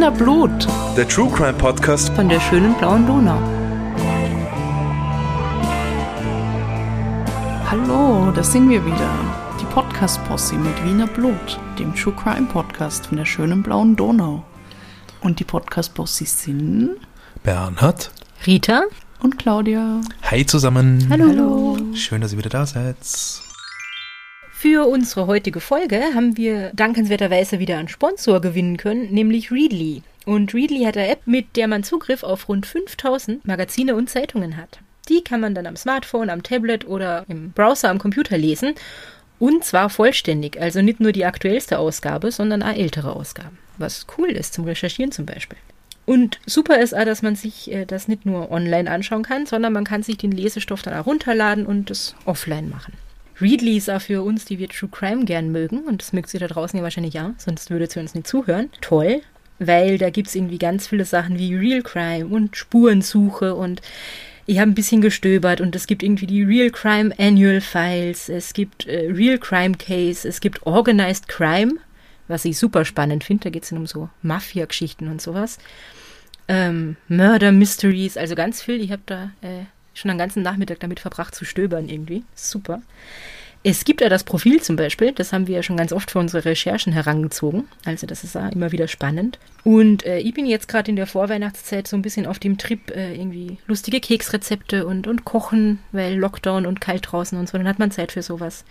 Wiener Blut. Der True Crime Podcast von der schönen blauen Donau. Hallo, da sind wir wieder. Die Podcast-Posse mit Wiener Blut, dem True Crime Podcast von der schönen blauen Donau. Und die Podcast-Posse sind Bernhard, Rita und Claudia. Hi zusammen. Hallo. Hallo. Schön, dass ihr wieder da seid. Für unsere heutige Folge haben wir dankenswerterweise wieder einen Sponsor gewinnen können, nämlich Readly. Und Readly hat eine App, mit der man Zugriff auf rund 5000 Magazine und Zeitungen hat. Die kann man dann am Smartphone, am Tablet oder im Browser am Computer lesen. Und zwar vollständig, also nicht nur die aktuellste Ausgabe, sondern auch ältere Ausgaben. Was cool ist zum Recherchieren zum Beispiel. Und super ist auch, dass man sich äh, das nicht nur online anschauen kann, sondern man kann sich den Lesestoff dann auch runterladen und es offline machen. Auch für uns, die wir True Crime gern mögen, und das mögt ihr da draußen ja wahrscheinlich ja, sonst würdet ihr uns nicht zuhören. Toll, weil da gibt es irgendwie ganz viele Sachen wie Real Crime und Spurensuche und ich habe ein bisschen gestöbert und es gibt irgendwie die Real Crime Annual Files, es gibt äh, Real Crime Case, es gibt Organized Crime, was ich super spannend finde, da geht es um so Mafia-Geschichten und sowas. Ähm, Murder Mysteries, also ganz viel. Ich habe da äh, schon einen ganzen Nachmittag damit verbracht zu stöbern irgendwie. Super. Es gibt ja das Profil zum Beispiel, das haben wir ja schon ganz oft für unsere Recherchen herangezogen. Also das ist ja immer wieder spannend. Und äh, ich bin jetzt gerade in der Vorweihnachtszeit so ein bisschen auf dem Trip, äh, irgendwie lustige Keksrezepte und, und Kochen, weil Lockdown und kalt draußen und so, dann hat man Zeit für sowas.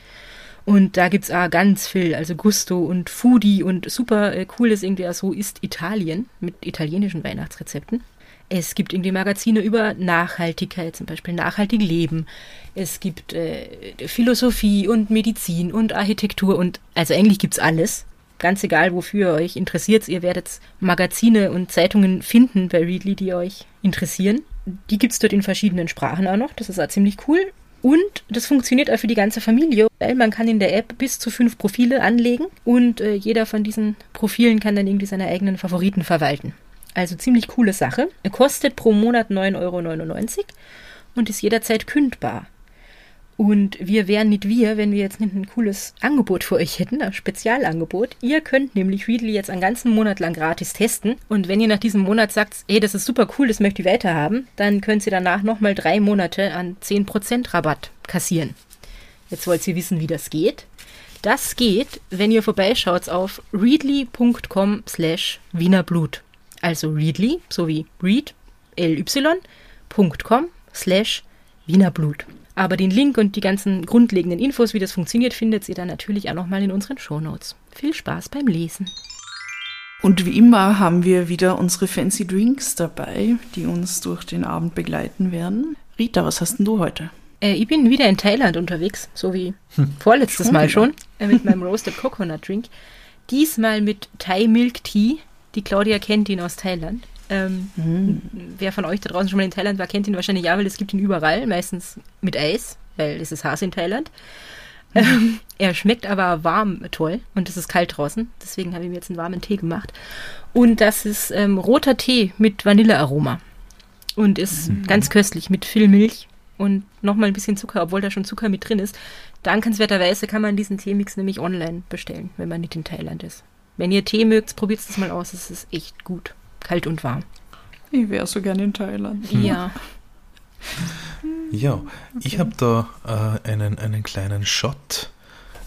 Und da gibt es auch ganz viel, also Gusto und Foodie und super äh, cool irgendwie auch so ist Italien mit italienischen Weihnachtsrezepten. Es gibt irgendwie Magazine über Nachhaltigkeit, zum Beispiel nachhaltig leben. Es gibt äh, Philosophie und Medizin und Architektur und also eigentlich gibt es alles. Ganz egal, wofür ihr euch interessiert. Ihr werdet Magazine und Zeitungen finden bei Readly, die euch interessieren. Die gibt es dort in verschiedenen Sprachen auch noch. Das ist auch ziemlich cool. Und das funktioniert auch für die ganze Familie, weil man kann in der App bis zu fünf Profile anlegen und äh, jeder von diesen Profilen kann dann irgendwie seine eigenen Favoriten verwalten. Also ziemlich coole Sache. Kostet pro Monat 9,99 Euro und ist jederzeit kündbar. Und wir wären nicht wir, wenn wir jetzt nicht ein cooles Angebot für euch hätten, ein Spezialangebot. Ihr könnt nämlich Readly jetzt einen ganzen Monat lang gratis testen. Und wenn ihr nach diesem Monat sagt, hey, das ist super cool, das möchte ich weiterhaben, dann könnt ihr danach nochmal drei Monate an 10% Rabatt kassieren. Jetzt wollt ihr wissen, wie das geht. Das geht, wenn ihr vorbeischaut auf readly.com slash wienerblut also Readly, sowie read, ly.com slash Wienerblut. Aber den Link und die ganzen grundlegenden Infos, wie das funktioniert, findet ihr dann natürlich auch nochmal in unseren Shownotes. Viel Spaß beim Lesen. Und wie immer haben wir wieder unsere Fancy Drinks dabei, die uns durch den Abend begleiten werden. Rita, was hast denn du heute? Äh, ich bin wieder in Thailand unterwegs, so wie hm. vorletztes schon Mal wieder. schon, äh, mit meinem Roasted Coconut Drink. Diesmal mit Thai Milk Tea die Claudia kennt ihn aus Thailand. Ähm, mhm. Wer von euch da draußen schon mal in Thailand war, kennt ihn wahrscheinlich ja, weil es gibt ihn überall, meistens mit Eis, weil es ist Haas in Thailand. Mhm. Ähm, er schmeckt aber warm toll und es ist kalt draußen, deswegen habe ich mir jetzt einen warmen Tee gemacht. Und das ist ähm, roter Tee mit Vanillearoma und ist mhm. ganz köstlich mit viel Milch und nochmal ein bisschen Zucker, obwohl da schon Zucker mit drin ist. Dankenswerterweise kann man diesen Teemix nämlich online bestellen, wenn man nicht in Thailand ist. Wenn ihr Tee mögt, probiert es mal aus. Es ist echt gut. Kalt und warm. Ich wäre so gerne in Thailand. Ja. Ja, okay. ich habe da äh, einen, einen kleinen Shot,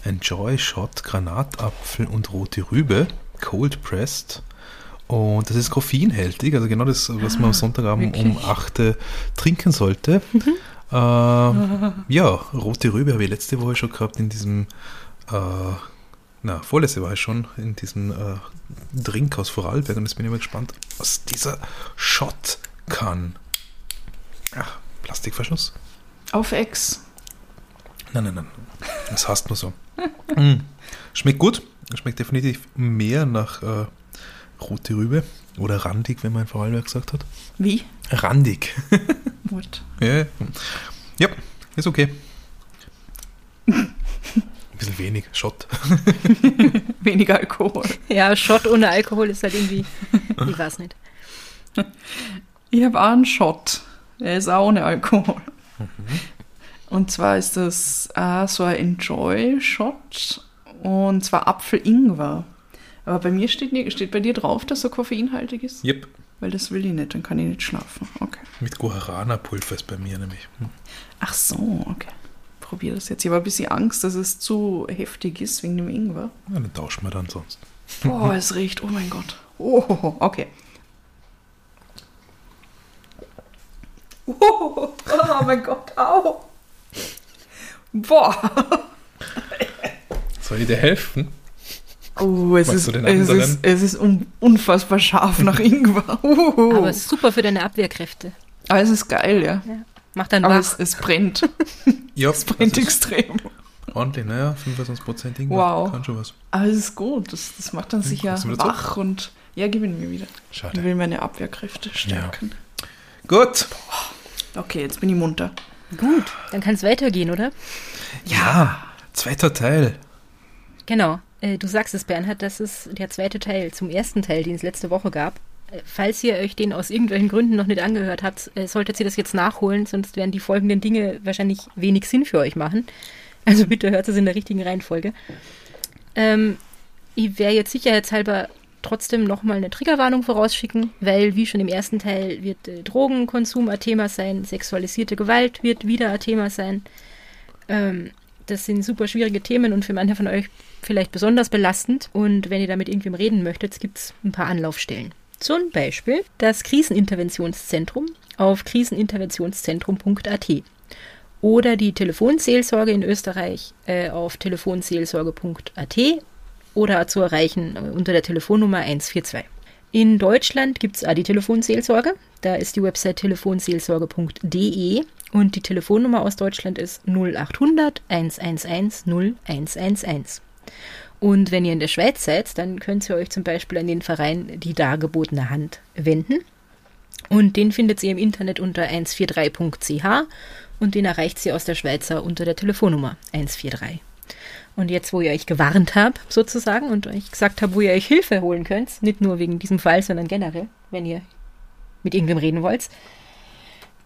ein Joy Shot, Granatapfel und rote Rübe, Cold Pressed. Und das ist koffeinhältig, also genau das, was man am Sonntagabend wirklich? um 8 Uhr trinken sollte. Mhm. Äh, ja, rote Rübe habe ich letzte Woche schon gehabt in diesem äh, na, vorletzte war ich schon in diesem äh, Drink aus Vorarlberg und jetzt bin ich mal gespannt, was dieser Shot kann. Ach, Plastikverschluss. Auf Ex. Nein, nein, nein. Das hast nur so. mm. Schmeckt gut. Schmeckt definitiv mehr nach äh, rote Rübe oder randig, wenn man in Vorarlberg gesagt hat. Wie? Randig. What? ja, ja, ist okay bisschen wenig. Shot. Weniger Alkohol. Ja, Shot ohne Alkohol ist halt irgendwie. Ich weiß nicht. Ich habe auch einen Shot. Er ist auch ohne Alkohol. Mhm. Und zwar ist das äh, so ein Enjoy-Shot. Und zwar Apfel-Ingwer. Aber bei mir steht, steht bei dir drauf, dass er koffeinhaltig ist? Yep. Weil das will ich nicht, dann kann ich nicht schlafen. Okay. Mit Guarana-Pulver ist bei mir nämlich. Hm. Ach so, okay. Probier das jetzt. Ich habe ein bisschen Angst, dass es zu heftig ist wegen dem Ingwer. Ja, dann tauschen wir dann sonst. Boah, es riecht, oh mein Gott. Oh, okay. Oh, oh mein Gott, au. Boah. Soll ich dir helfen? Oh, es ist, es ist, es ist un unfassbar scharf nach Ingwer. Uh. Aber es ist super für deine Abwehrkräfte. Aber es ist geil, ja. Macht dann wach. es, es brennt. Ja, Es brennt das ist extrem. ordentlich, naja, 25% Ingwer. Wow. Kann schon was. Aber es ist gut. Das, das macht dann sicher Kommst du wieder wach und. Ja, gib ihn mir wieder. Ich Schade. will meine Abwehrkräfte stärken. Gut. Okay, jetzt bin ich munter. Gut, dann kann es weitergehen, oder? Ja, zweiter Teil. Genau. Äh, du sagst es, Bernhard, das ist der zweite Teil zum ersten Teil, den es letzte Woche gab. Falls ihr euch den aus irgendwelchen Gründen noch nicht angehört habt, äh, solltet ihr das jetzt nachholen, sonst werden die folgenden Dinge wahrscheinlich wenig Sinn für euch machen. Also bitte hört es in der richtigen Reihenfolge. Ähm, ich werde jetzt sicherheitshalber trotzdem nochmal eine Triggerwarnung vorausschicken, weil wie schon im ersten Teil wird äh, Drogenkonsum ein Thema sein, sexualisierte Gewalt wird wieder ein Thema sein. Ähm, das sind super schwierige Themen und für manche von euch vielleicht besonders belastend. Und wenn ihr damit irgendwem reden möchtet, gibt es ein paar Anlaufstellen. Zum Beispiel das Kriseninterventionszentrum auf kriseninterventionszentrum.at oder die Telefonseelsorge in Österreich äh, auf telefonseelsorge.at oder zu erreichen äh, unter der Telefonnummer 142. In Deutschland gibt es die Telefonseelsorge. Da ist die Website telefonseelsorge.de und die Telefonnummer aus Deutschland ist 0800 111 0111. Und wenn ihr in der Schweiz seid, dann könnt ihr euch zum Beispiel an den Verein Die Dargebotene Hand wenden. Und den findet ihr im Internet unter 143.ch und den erreicht ihr aus der Schweizer unter der Telefonnummer 143. Und jetzt, wo ihr euch gewarnt habt, sozusagen, und euch gesagt habt, wo ihr euch Hilfe holen könnt, nicht nur wegen diesem Fall, sondern generell, wenn ihr mit irgendwem reden wollt,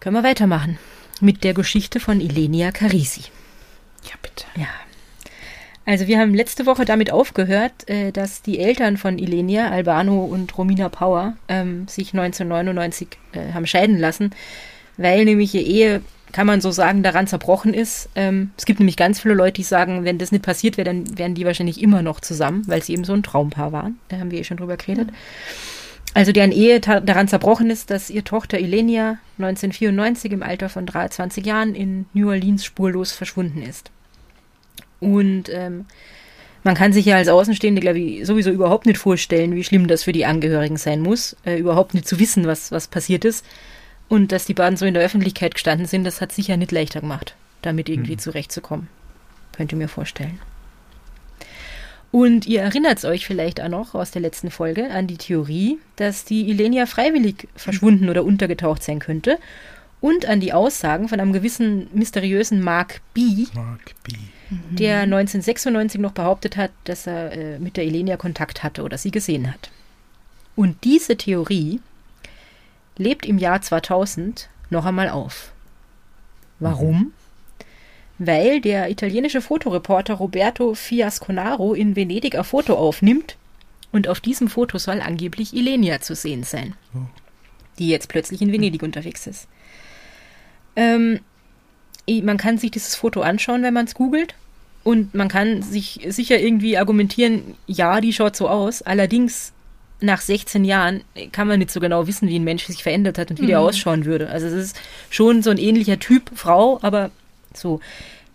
können wir weitermachen mit der Geschichte von Ilenia Carisi. Ja, bitte. Ja. Also wir haben letzte Woche damit aufgehört, äh, dass die Eltern von Ilenia, Albano und Romina Power, ähm, sich 1999 äh, haben scheiden lassen, weil nämlich ihr Ehe, kann man so sagen, daran zerbrochen ist. Ähm, es gibt nämlich ganz viele Leute, die sagen, wenn das nicht passiert wäre, dann wären die wahrscheinlich immer noch zusammen, weil sie eben so ein Traumpaar waren. Da haben wir eh schon drüber geredet. Also deren Ehe daran zerbrochen ist, dass ihr Tochter Ilenia 1994 im Alter von 23 Jahren in New Orleans spurlos verschwunden ist. Und ähm, man kann sich ja als Außenstehende, glaube ich, sowieso überhaupt nicht vorstellen, wie schlimm das für die Angehörigen sein muss, äh, überhaupt nicht zu wissen, was, was passiert ist. Und dass die beiden so in der Öffentlichkeit gestanden sind, das hat sicher nicht leichter gemacht, damit irgendwie zurechtzukommen. Könnt ihr mir vorstellen. Und ihr erinnert euch vielleicht auch noch aus der letzten Folge an die Theorie, dass die Ilenia freiwillig verschwunden oder untergetaucht sein könnte und an die Aussagen von einem gewissen mysteriösen Mark B., Mark B. der 1996 noch behauptet hat, dass er äh, mit der Ilenia Kontakt hatte oder sie gesehen hat. Und diese Theorie lebt im Jahr 2000 noch einmal auf. Warum? Weil der italienische Fotoreporter Roberto Fiasconaro in Venedig ein Foto aufnimmt und auf diesem Foto soll angeblich Ilenia zu sehen sein, Oh. die jetzt plötzlich in Venedig unterwegs ist. Ähm, man kann sich dieses Foto anschauen, wenn man es googelt. Und man kann sich sicher irgendwie argumentieren, ja, die schaut so aus. Allerdings, nach 16 Jahren kann man nicht so genau wissen, wie ein Mensch sich verändert hat und wie der ausschauen würde. Also es ist schon so ein ähnlicher Typ Frau, aber so,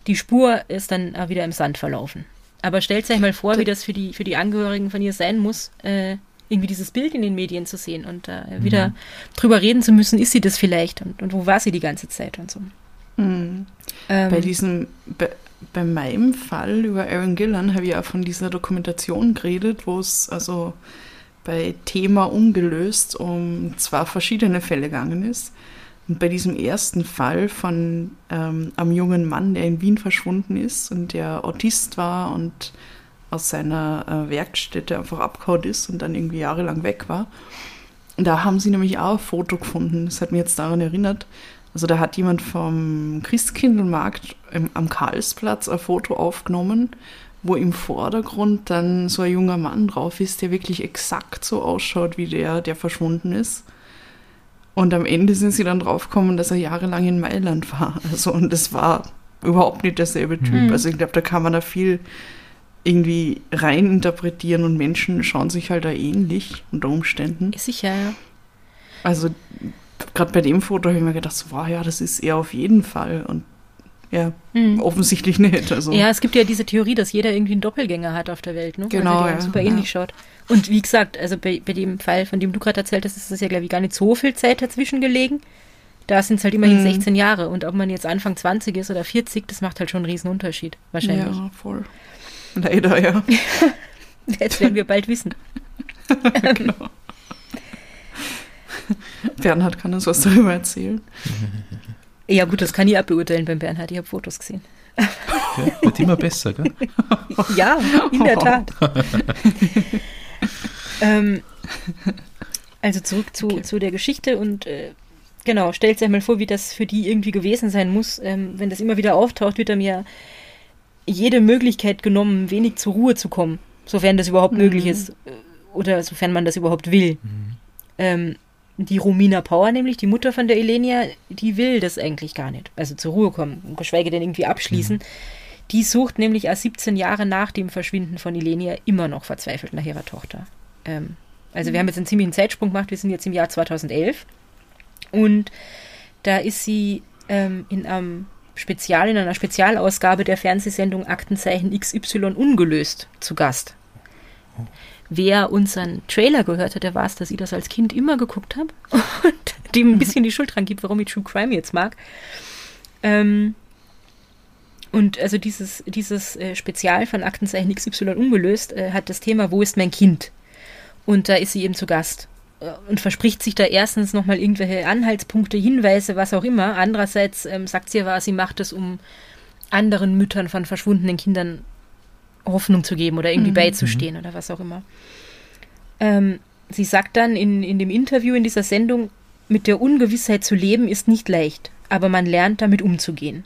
die Spur ist dann auch wieder im Sand verlaufen. Aber stellt euch mal vor, wie das für die, für die Angehörigen von ihr sein muss, äh, irgendwie dieses Bild in den Medien zu sehen und äh, wieder drüber reden zu müssen, ist sie das vielleicht und, und wo war sie die ganze Zeit und so. Mhm. Ähm, Bei diesem, bei, bei meinem Fall über Aaron Gillan habe ich ja von dieser Dokumentation geredet, wo es also bei Thema ungelöst um zwei verschiedene Fälle gegangen ist. Und bei diesem ersten Fall von ähm, einem jungen Mann, der in Wien verschwunden ist und der Autist war und aus seiner äh, Werkstätte einfach abgehauen ist und dann irgendwie jahrelang weg war. Da haben sie nämlich auch ein Foto gefunden. Das hat mich jetzt daran erinnert. Also da hat jemand vom Christkindlmarkt im, am Karlsplatz ein Foto aufgenommen, wo im Vordergrund dann so ein junger Mann drauf ist, der wirklich exakt so ausschaut wie der, der verschwunden ist. Und am Ende sind sie dann draufgekommen, dass er jahrelang in Mailand war. Also, und das war überhaupt nicht derselbe Typ. Mhm. Also ich glaube, da kann man da viel irgendwie rein interpretieren und Menschen schauen sich halt da ähnlich unter Umständen. Sicher, ja. Also gerade bei dem Foto habe ich mir gedacht, so, wow, ja, das ist er auf jeden Fall. Und ja, Mhm. offensichtlich nicht. Also. Ja, es gibt ja diese Theorie, dass jeder irgendwie einen Doppelgänger hat auf der Welt, ne? Genau, Also der ja. super ähnlich schaut. Und wie gesagt, also bei, bei dem Fall, von dem du gerade erzählt hast, ist es ja, glaube ich, gar nicht so viel Zeit dazwischen gelegen. Da sind es halt immerhin Mhm. 16 Jahre. Und ob man jetzt Anfang 20 ist oder 40, das macht halt schon einen riesen Unterschied. Wahrscheinlich. Ja, voll. Leider, ja. Jetzt werden wir bald wissen. genau. Bernhard kann uns was darüber erzählen. Ja gut, das kann ich auch beurteilen beim Bernhard. Ich habe Fotos gesehen. Ja, wird immer besser, gell? Ja, in der Tat. ähm, also zurück zu, Okay. zu der Geschichte und äh, genau, stellt euch mal vor, wie das für die irgendwie gewesen sein muss. Ähm, wenn das immer wieder auftaucht, wird einem ja jede Möglichkeit genommen, wenig zur Ruhe zu kommen, sofern das überhaupt Mhm. möglich ist äh, oder sofern man das überhaupt will. Ähm, die Romina Power, nämlich die Mutter von der Elenia, die will das eigentlich gar nicht. Also zur Ruhe kommen, geschweige denn irgendwie abschließen. Die sucht nämlich erst 17 Jahre nach dem Verschwinden von Elenia immer noch verzweifelt nach ihrer Tochter. Ähm, also wir haben jetzt einen ziemlichen Zeitsprung gemacht, wir sind jetzt im Jahr 2011 und da ist sie ähm, in einem Spezial, in einer Spezialausgabe der Fernsehsendung Aktenzeichen XY ungelöst zu Gast. Wer unseren Trailer gehört hat, der weiß, dass ich das als Kind immer geguckt habe und dem ein bisschen die Schuld dran gibt, warum ich True Crime jetzt mag. Ähm, und also dieses, dieses äh, Spezial von Aktenzeichen XY ungelöst äh, hat das Thema Wo ist mein Kind? Und da ist sie eben zu Gast äh, und verspricht sich da erstens nochmal irgendwelche Anhaltspunkte, Hinweise, was auch immer. Andererseits ähm, sagt sie aber, sie macht es, um anderen Müttern von verschwundenen Kindern Hoffnung zu geben oder irgendwie Mhm. beizustehen oder was auch immer. Ähm, sie sagt dann in, in dem Interview in dieser Sendung, mit der Ungewissheit zu leben ist nicht leicht, aber man lernt damit umzugehen.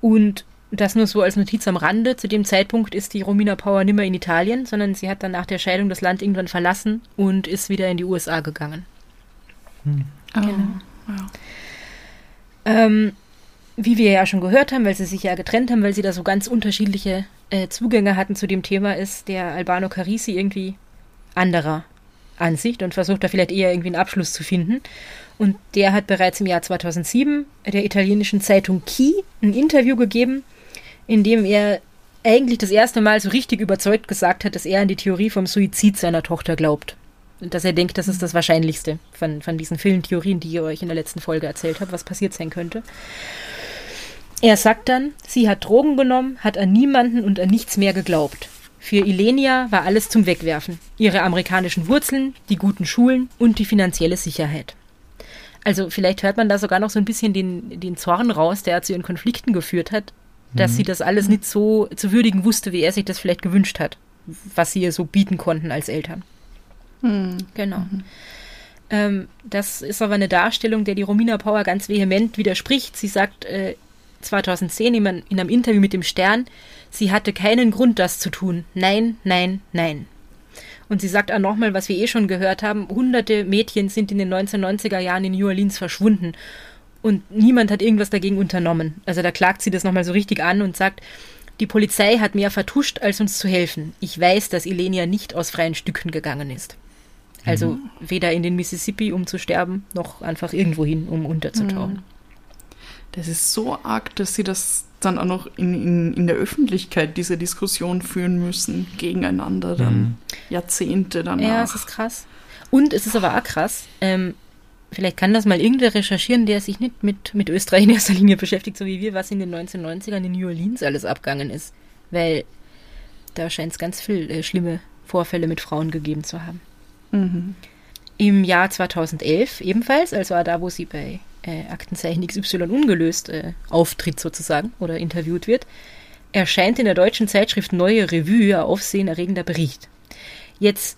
Und das nur so als Notiz am Rande. Zu dem Zeitpunkt ist die Romina Power nimmer in Italien, sondern sie hat dann nach der Scheidung das Land irgendwann verlassen und ist wieder in die USA gegangen. Ah, Genau. ja. Ähm, wie wir ja schon gehört haben, weil sie sich ja getrennt haben, weil sie da so ganz unterschiedliche äh, Zugänge hatten zu dem Thema, ist der Albano Carisi irgendwie anderer Ansicht und versucht da vielleicht eher irgendwie einen Abschluss zu finden. Und der hat bereits im Jahr 2007 der italienischen Zeitung Key ein Interview gegeben, in dem er eigentlich das erste Mal so richtig überzeugt gesagt hat, dass er an die Theorie vom Suizid seiner Tochter glaubt. Und dass er denkt, das ist das Wahrscheinlichste von, von diesen vielen Theorien, die ich euch in der letzten Folge erzählt habe, was passiert sein könnte. Er sagt dann, sie hat Drogen genommen, hat an niemanden und an nichts mehr geglaubt. Für Ilenia war alles zum Wegwerfen. Ihre amerikanischen Wurzeln, die guten Schulen und die finanzielle Sicherheit. Also vielleicht hört man da sogar noch so ein bisschen den, den Zorn raus, der zu ihren Konflikten geführt hat, dass sie das alles nicht so zu würdigen wusste, wie er sich das vielleicht gewünscht hat, was sie ihr so bieten konnten als Eltern. Hm. Genau. Ähm, das ist aber eine Darstellung, der die Romina Power ganz vehement widerspricht. Sie sagt äh, 2010 in, einem- in einem Interview mit dem Stern, sie hatte keinen Grund, das zu tun. Nein, nein, nein. Und sie sagt auch nochmal, was wir eh schon gehört haben, hunderte Mädchen sind in den 1990er Jahren in New Orleans verschwunden. Und niemand hat irgendwas dagegen unternommen. Also da klagt sie das nochmal so richtig an und sagt, die Polizei hat mehr vertuscht, als uns zu helfen. Ich weiß, dass Ilenia nicht aus freien Stücken gegangen ist. Also weder in den Mississippi, um zu sterben, noch einfach irgendwo hin, um unterzutauchen. Das ist so arg, dass sie das dann auch noch in, in, in der Öffentlichkeit, diese Diskussion führen müssen, gegeneinander dann Jahrzehnte danach. Ja, es ist krass. Und es ist aber auch krass, ähm, vielleicht kann das mal irgendwer recherchieren, der sich nicht mit, mit Österreich in erster Linie beschäftigt, so wie wir, was in den 1990ern in New Orleans alles abgegangen ist. Weil da scheint es ganz viel äh, schlimme Vorfälle mit Frauen gegeben zu haben. Mhm. Im Jahr 2011 ebenfalls, also auch da, wo sie bei äh, Aktenzeichen XY ungelöst äh, auftritt sozusagen oder interviewt wird, erscheint in der deutschen Zeitschrift Neue Revue ein aufsehenerregender Bericht. Jetzt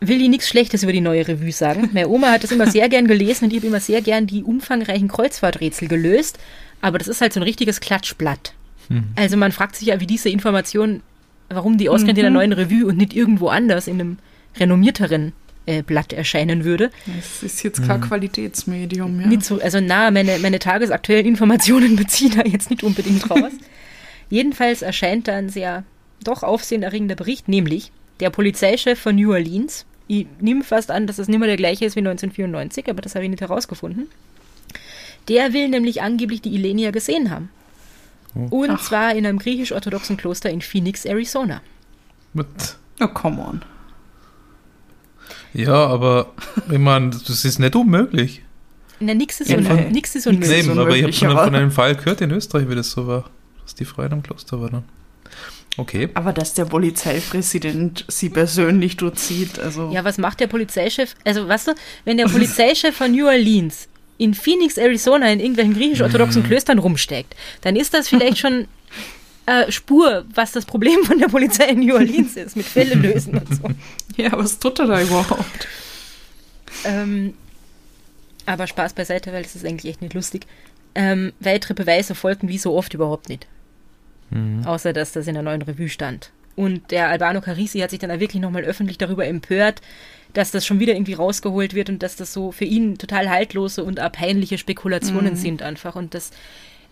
will ich nichts Schlechtes über die Neue Revue sagen. Meine Oma hat das immer sehr gern gelesen und ich habe immer sehr gern die umfangreichen Kreuzfahrträtsel gelöst, aber das ist halt so ein richtiges Klatschblatt. Also man fragt sich ja, wie diese Information warum die ausgerechnet in der neuen Revue und nicht irgendwo anders in einem renommierteren Blatt erscheinen würde. Es ist jetzt kein Qualitätsmedium, ja. Nicht so, also na, meine, meine tagesaktuellen Informationen beziehen da jetzt nicht unbedingt raus. Jedenfalls erscheint da ein sehr doch aufsehenerregender Bericht, nämlich der Polizeichef von New Orleans. Ich nehme fast an, dass das nicht mehr der gleiche ist wie 1994, aber das habe ich nicht herausgefunden. Der will nämlich angeblich die Ilenia gesehen haben. Und Ach. zwar in einem griechisch-orthodoxen Kloster in Phoenix, Arizona. Mit, Oh, come on. Ja, aber ich meine, das ist nicht unmöglich. Na, nix ist, Ja, un nee. nix ist Nix unmöglich. ist Eben, aber ich habe unmöglich, von, einem Fall gehört in Österreich, wie das so war. Dass die Frau in einem Kloster war dann. Okay. Aber dass der Polizeipräsident sie persönlich durchzieht, also. Ja, was macht der Polizeichef? Also, weißt du, wenn der Polizeichef von New Orleans in Phoenix, Arizona in irgendwelchen griechisch-orthodoxen Klöstern rumsteckt, dann ist das vielleicht schon äh, Spur, was das Problem von der Polizei in New Orleans ist, mit Fälle lösen und so. ja, was tut er da überhaupt? Ähm, aber Spaß beiseite, weil das ist eigentlich echt nicht lustig. Ähm, weitere Beweise folgten wie so oft überhaupt nicht. Mhm. Außer, dass das in der neuen Revue stand. Und der Albano Carisi hat sich dann wirklich nochmal öffentlich darüber empört, dass das schon wieder irgendwie rausgeholt wird und dass das so für ihn total haltlose und peinliche Spekulationen sind einfach. Und das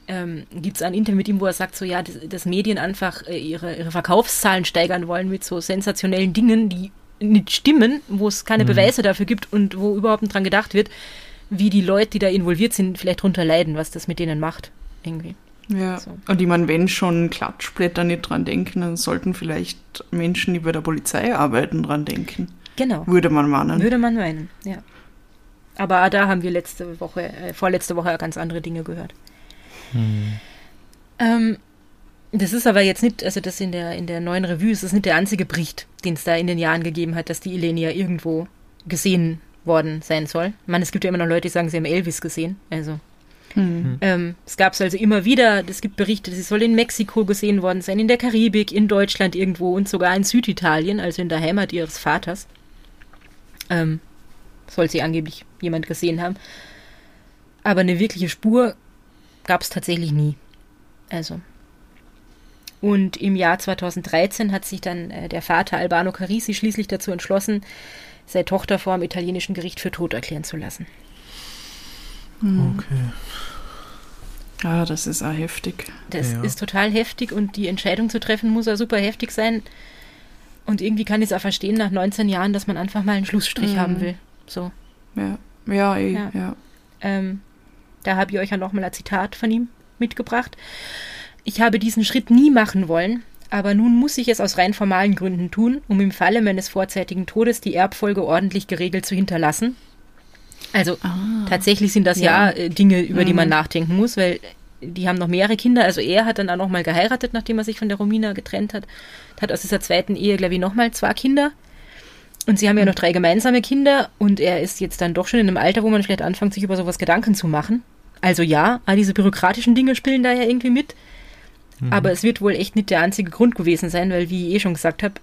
ähm, gibt es ein Interview mit ihm, wo er sagt, so ja, dass, dass Medien einfach äh, ihre, ihre Verkaufszahlen steigern wollen mit so sensationellen Dingen, die nicht stimmen, wo es keine Beweise dafür gibt und wo überhaupt nicht dran gedacht wird, wie die Leute, die da involviert sind, vielleicht drunter leiden, was das mit denen macht. Irgendwie. Ja. So. Und ich meine, wenn schon Klatschblätter nicht dran denken, dann sollten vielleicht Menschen, die bei der Polizei arbeiten, dran denken. Genau. Würde man meinen. Würde man meinen, ja. Aber da haben wir letzte Woche, äh, vorletzte Woche ganz andere Dinge gehört. Ähm, das ist aber jetzt nicht, also das in der, in der neuen Revue ist das nicht der einzige Bericht, den es da in den Jahren gegeben hat, dass die Ilenia irgendwo gesehen worden sein soll. Ich meine, es gibt ja immer noch Leute, die sagen, sie haben Elvis gesehen. Also Hm. ähm, es gab es also immer wieder, es gibt Berichte, sie soll in Mexiko gesehen worden sein, in der Karibik, in Deutschland irgendwo und sogar in Süditalien, also in der Heimat ihres Vaters. Ähm, soll sie angeblich jemand gesehen haben. Aber eine wirkliche Spur gab es tatsächlich nie. Also. Und im Jahr 2013 hat sich dann äh, der Vater Albano Carisi schließlich dazu entschlossen, seine Tochter vor dem italienischen Gericht für tot erklären zu lassen. Okay. Ah, das ist auch heftig. Das Ja. ist total heftig und die Entscheidung zu treffen muss ja super heftig sein. Und irgendwie kann ich es auch verstehen nach 19 Jahren, dass man einfach mal einen Schlussstrich Mhm. haben will. So. Ja, ja, eh, Ja. ja. Ähm, da habe ich euch ja nochmal ein Zitat von ihm mitgebracht. Ich habe diesen Schritt nie machen wollen, aber nun muss ich es aus rein formalen Gründen tun, um im Falle meines vorzeitigen Todes die Erbfolge ordentlich geregelt zu hinterlassen. Also tatsächlich sind das ja, Ja. äh, Dinge, über die man Mhm. nachdenken muss, weil die haben noch mehrere Kinder. Also er hat dann auch nochmal geheiratet, nachdem er sich von der Romina getrennt hat. Hat aus dieser zweiten Ehe, glaube ich, nochmal zwei Kinder. Und sie haben ja noch drei gemeinsame Kinder und er ist jetzt dann doch schon in einem Alter, wo man vielleicht anfängt, sich über sowas Gedanken zu machen. Also ja, all diese bürokratischen Dinge spielen da ja irgendwie mit. Aber es wird wohl echt nicht der einzige Grund gewesen sein, weil, wie ich eh schon gesagt habe,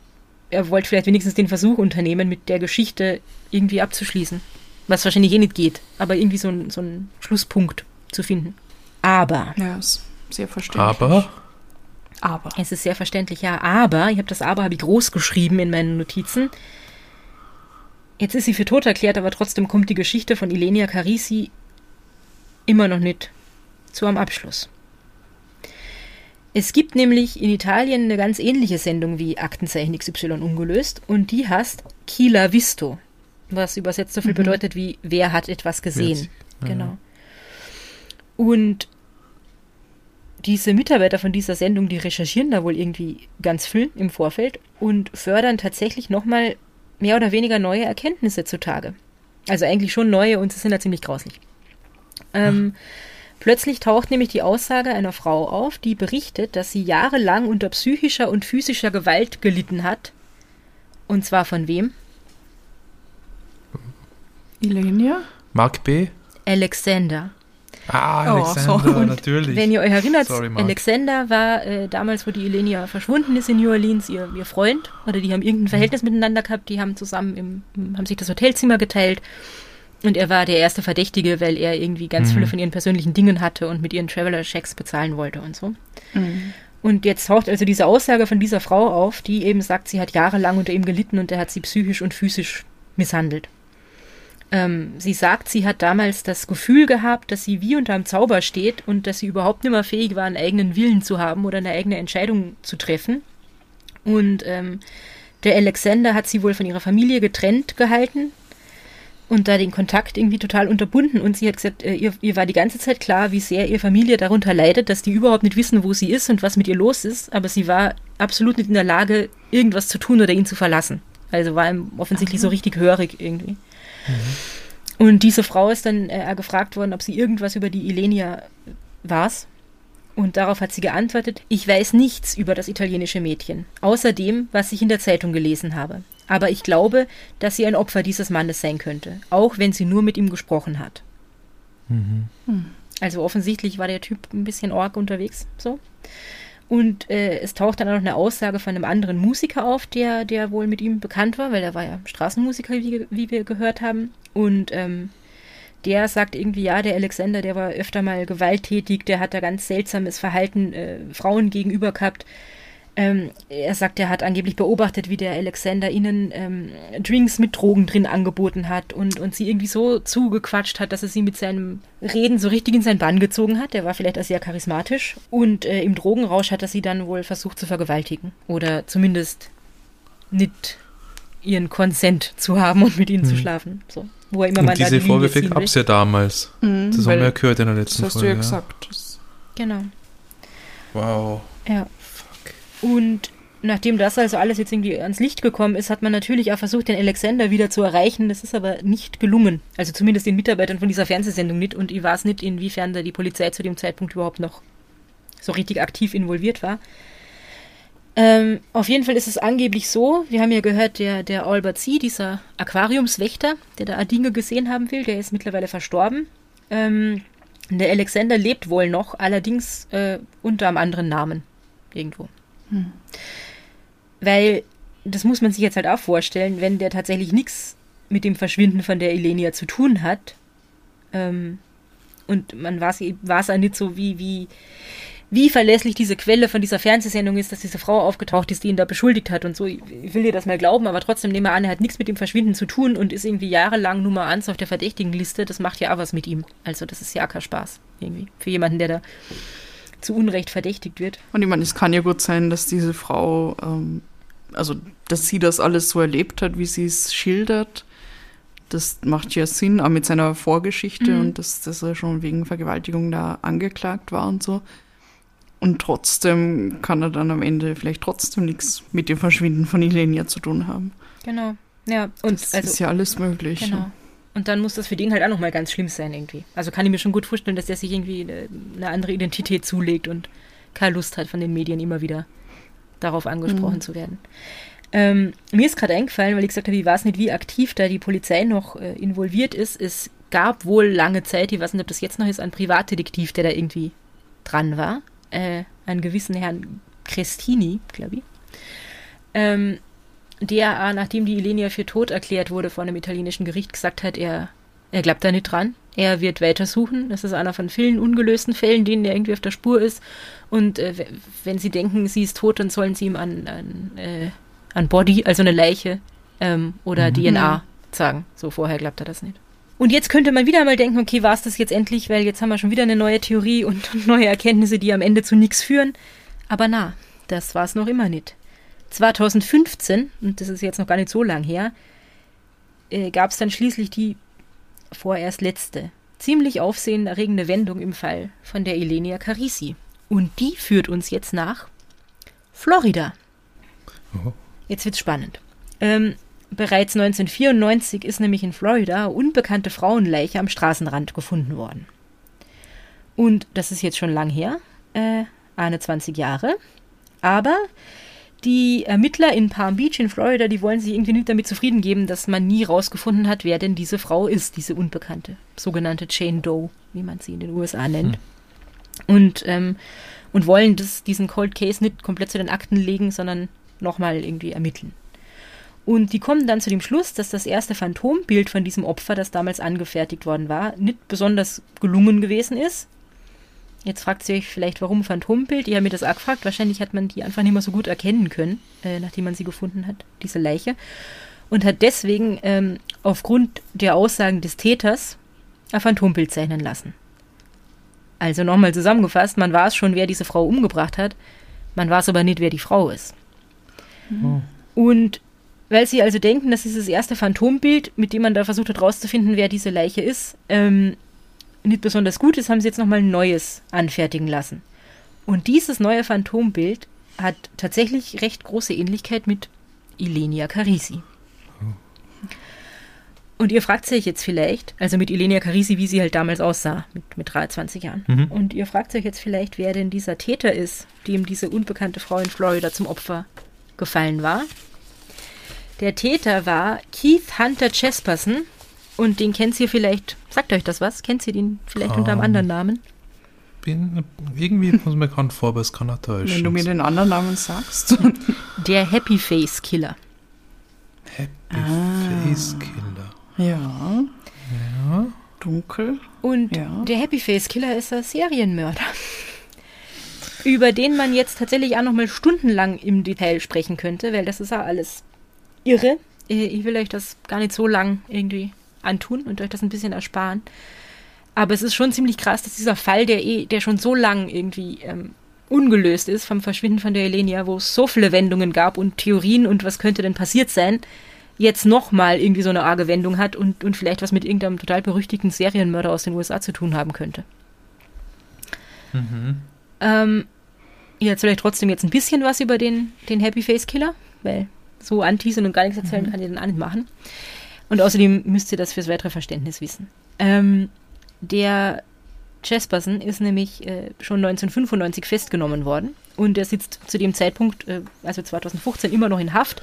er wollte vielleicht wenigstens den Versuch unternehmen, mit der Geschichte irgendwie abzuschließen. Was wahrscheinlich eh nicht geht, aber irgendwie so, ein, so einen Schlusspunkt zu finden. Aber, Ja, ist sehr verständlich. Aber, Aber. es ist sehr verständlich, ja, aber, ich habe das Aber habe ich groß geschrieben in meinen Notizen. Jetzt ist sie für tot erklärt, aber trotzdem kommt die Geschichte von Ilenia Carisi immer noch nicht zu einem Abschluss. Es gibt nämlich in Italien eine ganz ähnliche Sendung wie Aktenzeichen XY ungelöst und die heißt Kila Visto, was übersetzt so viel bedeutet wie Wer hat etwas gesehen. Ja. Genau. Und diese Mitarbeiter von dieser Sendung, die recherchieren da wohl irgendwie ganz viel im Vorfeld und fördern tatsächlich nochmal mehr oder weniger neue Erkenntnisse zutage. Also eigentlich schon neue und sie sind da ziemlich grauslich. Ähm, plötzlich taucht nämlich die Aussage einer Frau auf, die berichtet, dass sie jahrelang unter psychischer und physischer Gewalt gelitten hat. Und zwar von wem? Ilenia? Mark B. Alexander. Ah, Oh, Alexander, so. Und natürlich. Wenn ihr euch erinnert, Sorry. Alexander war äh, damals, wo die Elenia verschwunden ist in New Orleans, ihr, ihr Freund. Oder die haben irgendein Verhältnis miteinander gehabt. Die haben zusammen im, haben sich das Hotelzimmer geteilt. Und er war der erste Verdächtige, weil er irgendwie ganz viele von ihren persönlichen Dingen hatte und mit ihren Traveler-Checks bezahlen wollte und so. Und jetzt taucht also diese Aussage von dieser Frau auf, die eben sagt, sie hat jahrelang unter ihm gelitten und er hat sie psychisch und physisch misshandelt. Ähm, sie sagt, sie hat damals das Gefühl gehabt, dass sie wie unter einem Zauber steht und dass sie überhaupt nicht mehr fähig war, einen eigenen Willen zu haben oder eine eigene Entscheidung zu treffen. Und ähm, der Alexander hat sie wohl von ihrer Familie getrennt gehalten und da den Kontakt irgendwie total unterbunden. Und sie hat gesagt, äh, ihr, ihr war die ganze Zeit klar, wie sehr ihre Familie darunter leidet, dass die überhaupt nicht wissen, wo sie ist und was mit ihr los ist. Aber sie war absolut nicht in der Lage, irgendwas zu tun oder ihn zu verlassen. Also war ihm offensichtlich Aha. so richtig hörig irgendwie. Mhm. Und diese Frau ist dann äh, gefragt worden, ob sie irgendwas über die Ilenia weiß. Und darauf hat sie geantwortet, ich weiß nichts über das italienische Mädchen, außer dem, was ich in der Zeitung gelesen habe. Aber ich glaube, dass sie ein Opfer dieses Mannes sein könnte, auch wenn sie nur mit ihm gesprochen hat. Mhm. Hm. Also offensichtlich war der Typ ein bisschen org unterwegs, so. Und äh, es taucht dann auch noch eine Aussage von einem anderen Musiker auf, der, der wohl mit ihm bekannt war, weil er war ja Straßenmusiker, wie, wie wir gehört haben. Und ähm, der sagt irgendwie, ja, der Alexander, der war öfter mal gewalttätig, der hat da ganz seltsames Verhalten äh, Frauen gegenüber gehabt. Ähm, er sagt, er hat angeblich beobachtet, wie der Alexander ihnen ähm, Drinks mit Drogen drin angeboten hat und, und sie irgendwie so zugequatscht hat, dass er sie mit seinem Reden so richtig in seinen Bann gezogen hat. Der war vielleicht auch sehr charismatisch. Und äh, im Drogenrausch hat er sie dann wohl versucht zu vergewaltigen. Oder zumindest nicht ihren Konsent zu haben und mit ihnen hm. zu schlafen. So, wo er immer und mal diese die Vorwürfe gab es ja damals. Mhm, das haben wir ja gehört in der letzten das hast Folge. Das hast du ja gesagt. Genau. Wow. Ja. Und nachdem das also alles jetzt irgendwie ans Licht gekommen ist, hat man natürlich auch versucht, den Alexander wieder zu erreichen. Das ist aber nicht gelungen. Also zumindest den Mitarbeitern von dieser Fernsehsendung nicht. Und ich weiß nicht, inwiefern da die Polizei zu dem Zeitpunkt überhaupt noch so richtig aktiv involviert war. Ähm, auf jeden Fall ist es angeblich so, wir haben ja gehört, der, der Albert C., dieser Aquariumswächter, der da Dinge gesehen haben will, der ist mittlerweile verstorben. Ähm, der Alexander lebt wohl noch, allerdings äh, unter einem anderen Namen irgendwo. Hm. Weil, das muss man sich jetzt halt auch vorstellen, wenn der tatsächlich nichts mit dem Verschwinden von der Elenia zu tun hat, ähm, und man weiß, weiß auch nicht so, wie, wie, wie verlässlich diese Quelle von dieser Fernsehsendung ist, dass diese Frau aufgetaucht ist, die ihn da beschuldigt hat und so. Ich, will dir das mal glauben, aber trotzdem nehme an, er hat nichts mit dem Verschwinden zu tun und ist irgendwie jahrelang Nummer eins auf der Verdächtigenliste. Das macht ja auch was mit ihm. Also das ist ja auch kein Spaß irgendwie. Für jemanden, der da zu Unrecht verdächtigt wird. Und ich meine, es kann ja gut sein, dass diese Frau, ähm, also dass sie das alles so erlebt hat, wie sie es schildert. Das macht ja Sinn, auch mit seiner Vorgeschichte mhm. und dass, dass er schon wegen Vergewaltigung da angeklagt war und so. Und trotzdem kann er dann am Ende vielleicht trotzdem nichts mit dem Verschwinden von Ilenia zu tun haben. Genau. Ja, und das also, ist ja alles möglich. Genau. Und dann muss das für den halt auch nochmal ganz schlimm sein irgendwie. Also kann ich mir schon gut vorstellen, dass der sich irgendwie eine andere Identität zulegt und keine Lust hat, von den Medien immer wieder darauf angesprochen mhm. zu werden. Ähm, mir ist gerade eingefallen, weil ich gesagt habe, ich weiß nicht, wie aktiv da die Polizei noch äh, involviert ist. Es gab wohl lange Zeit, ich weiß nicht, ob das jetzt noch ist, ein Privatdetektiv, der da irgendwie dran war. Äh, einen gewissen Herrn Crestini, glaube ich. Ähm, der, nachdem die Ilenia für tot erklärt wurde von einem italienischen Gericht, gesagt hat, er, er glaubt da nicht dran. Er wird weitersuchen. Das ist einer von vielen ungelösten Fällen, denen er irgendwie auf der Spur ist. Und äh, wenn sie denken, sie ist tot, dann sollen sie ihm an, an, äh, an Body, also eine Leiche ähm, oder mhm. DNA sagen. So vorher glaubt er das nicht. Und jetzt könnte man wieder mal denken, okay, war es das jetzt endlich, weil jetzt haben wir schon wieder eine neue Theorie und neue Erkenntnisse, die am Ende zu nichts führen. Aber na, das war es noch immer nicht. 2015, und das ist jetzt noch gar nicht so lang her, äh, gab es dann schließlich die vorerst letzte, ziemlich aufsehenerregende Wendung im Fall von der Elenia Carisi. Und die führt uns jetzt nach Florida. Oh. Jetzt wird's spannend. Ähm, bereits 1994 ist nämlich in Florida unbekannte Frauenleiche am Straßenrand gefunden worden. Und das ist jetzt schon lang her, äh, 21 Jahre. Aber die Ermittler in Palm Beach in Florida, die wollen sich irgendwie nicht damit zufrieden geben, dass man nie rausgefunden hat, wer denn diese Frau ist, diese Unbekannte, sogenannte Jane Doe, wie man sie in den USA nennt. Hm. Und, ähm, und wollen das, diesen Cold Case nicht komplett zu den Akten legen, sondern nochmal irgendwie ermitteln. Und die kommen dann zu dem Schluss, dass das erste Phantombild von diesem Opfer, das damals angefertigt worden war, nicht besonders gelungen gewesen ist. Jetzt fragt ihr euch vielleicht, warum Phantombild? Ich habe mir das auch gefragt. Wahrscheinlich hat man die einfach nicht mehr so gut erkennen können, äh, nachdem man sie gefunden hat, diese Leiche. Und hat deswegen ähm, aufgrund der Aussagen des Täters ein Phantombild zeichnen lassen. Also nochmal zusammengefasst, man weiß schon, wer diese Frau umgebracht hat, man weiß aber nicht, wer die Frau ist. Oh. Und weil sie also denken, das ist das erste Phantombild, mit dem man da versucht hat rauszufinden, wer diese Leiche ist, ähm, nicht besonders gut ist, haben sie jetzt nochmal ein neues anfertigen lassen. Und dieses neue Phantombild hat tatsächlich recht große Ähnlichkeit mit Ilenia Carisi. Und ihr fragt sich jetzt vielleicht, also mit Ilenia Carisi, wie sie halt damals aussah, mit, mit 23 Jahren. Mhm. Und ihr fragt euch jetzt vielleicht, wer denn dieser Täter ist, dem diese unbekannte Frau in Florida zum Opfer gefallen war. Der Täter war Keith Hunter Chesperson und den kennt ihr vielleicht, sagt euch das was? Kennt ihr den vielleicht unter einem Ähm, anderen Namen? Bin, irgendwie es mir bekannt vor, aber es kann auch täuschen. Wenn du mir den anderen Namen sagst. Der Happy Face Killer. Happy Ah. Face Killer. ja, Ja. dunkel. Und Ja. der Happy Face Killer ist ein Serienmörder. Über den man jetzt tatsächlich auch noch mal stundenlang im Detail sprechen könnte, weil das ist ja alles irre. Äh, Ich will euch das gar nicht so lang irgendwie antun und euch das ein bisschen ersparen. Aber es ist schon ziemlich krass, dass dieser Fall, der eh, der schon so lang irgendwie ähm, ungelöst ist vom Verschwinden von der Elenia, wo es so viele Wendungen gab und Theorien und was könnte denn passiert sein, jetzt nochmal irgendwie so eine arge Wendung hat und, und vielleicht was mit irgendeinem total berüchtigten Serienmörder aus den USA zu tun haben könnte. Mhm. Ähm, ihr erzählt euch trotzdem jetzt ein bisschen was über den, den Happy Face Killer, weil so anteasern und gar nichts erzählen kann ihr dann auch nicht machen. Und außerdem müsst ihr das fürs weitere Verständnis wissen. Ähm, der Jesperson ist nämlich äh, schon 1995 festgenommen worden und er sitzt zu dem Zeitpunkt, äh, also 2015, immer noch in Haft,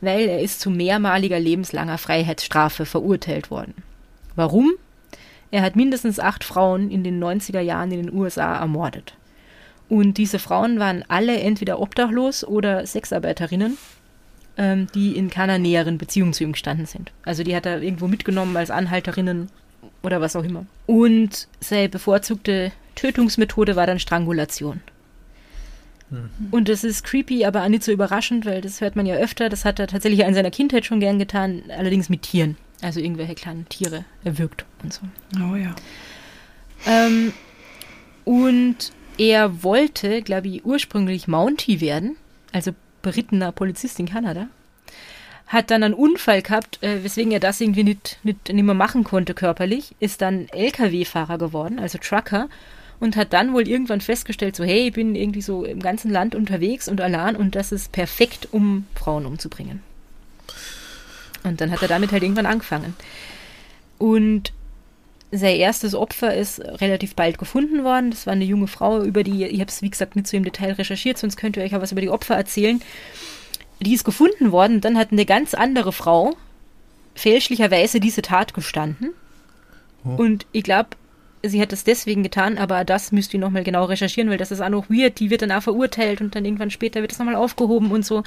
weil er ist zu mehrmaliger lebenslanger Freiheitsstrafe verurteilt worden. Warum? Er hat mindestens acht Frauen in den 90er Jahren in den USA ermordet. Und diese Frauen waren alle entweder obdachlos oder Sexarbeiterinnen, ähm, die in keiner näheren Beziehung zu ihm gestanden sind. Also die hat er irgendwo mitgenommen als Anhalterinnen oder was auch immer. Und seine bevorzugte Tötungsmethode war dann Strangulation. Und das ist creepy, aber auch nicht so überraschend, weil das hört man ja öfter. Das hat er tatsächlich in seiner Kindheit schon gern getan, allerdings mit Tieren. Also irgendwelche kleinen Tiere erwürgt und so. Oh ja. Ähm, und er wollte, glaube ich, ursprünglich Mountie werden, also berittener Polizist in Kanada. Hat dann einen Unfall gehabt, äh, weswegen er das irgendwie nicht, nicht, nicht mehr machen konnte körperlich. Ist dann LKW-Fahrer geworden, also Trucker. Und hat dann wohl irgendwann festgestellt, so hey, ich bin irgendwie so im ganzen Land unterwegs und allein und das ist perfekt, um Frauen umzubringen. Und dann hat er damit halt irgendwann angefangen. Und sein erstes Opfer ist relativ bald gefunden worden. Das war eine junge Frau, über die, ich habe es wie gesagt nicht so im Detail recherchiert, sonst könnt ihr euch ja was über die Opfer erzählen. Die ist gefunden worden, dann hat eine ganz andere Frau fälschlicherweise diese Tat gestanden. Oh. Und ich glaube, sie hat das deswegen getan, aber das müsst ihr nochmal genau recherchieren, weil das ist auch noch weird. Die wird dann auch verurteilt und dann irgendwann später wird das nochmal aufgehoben und so.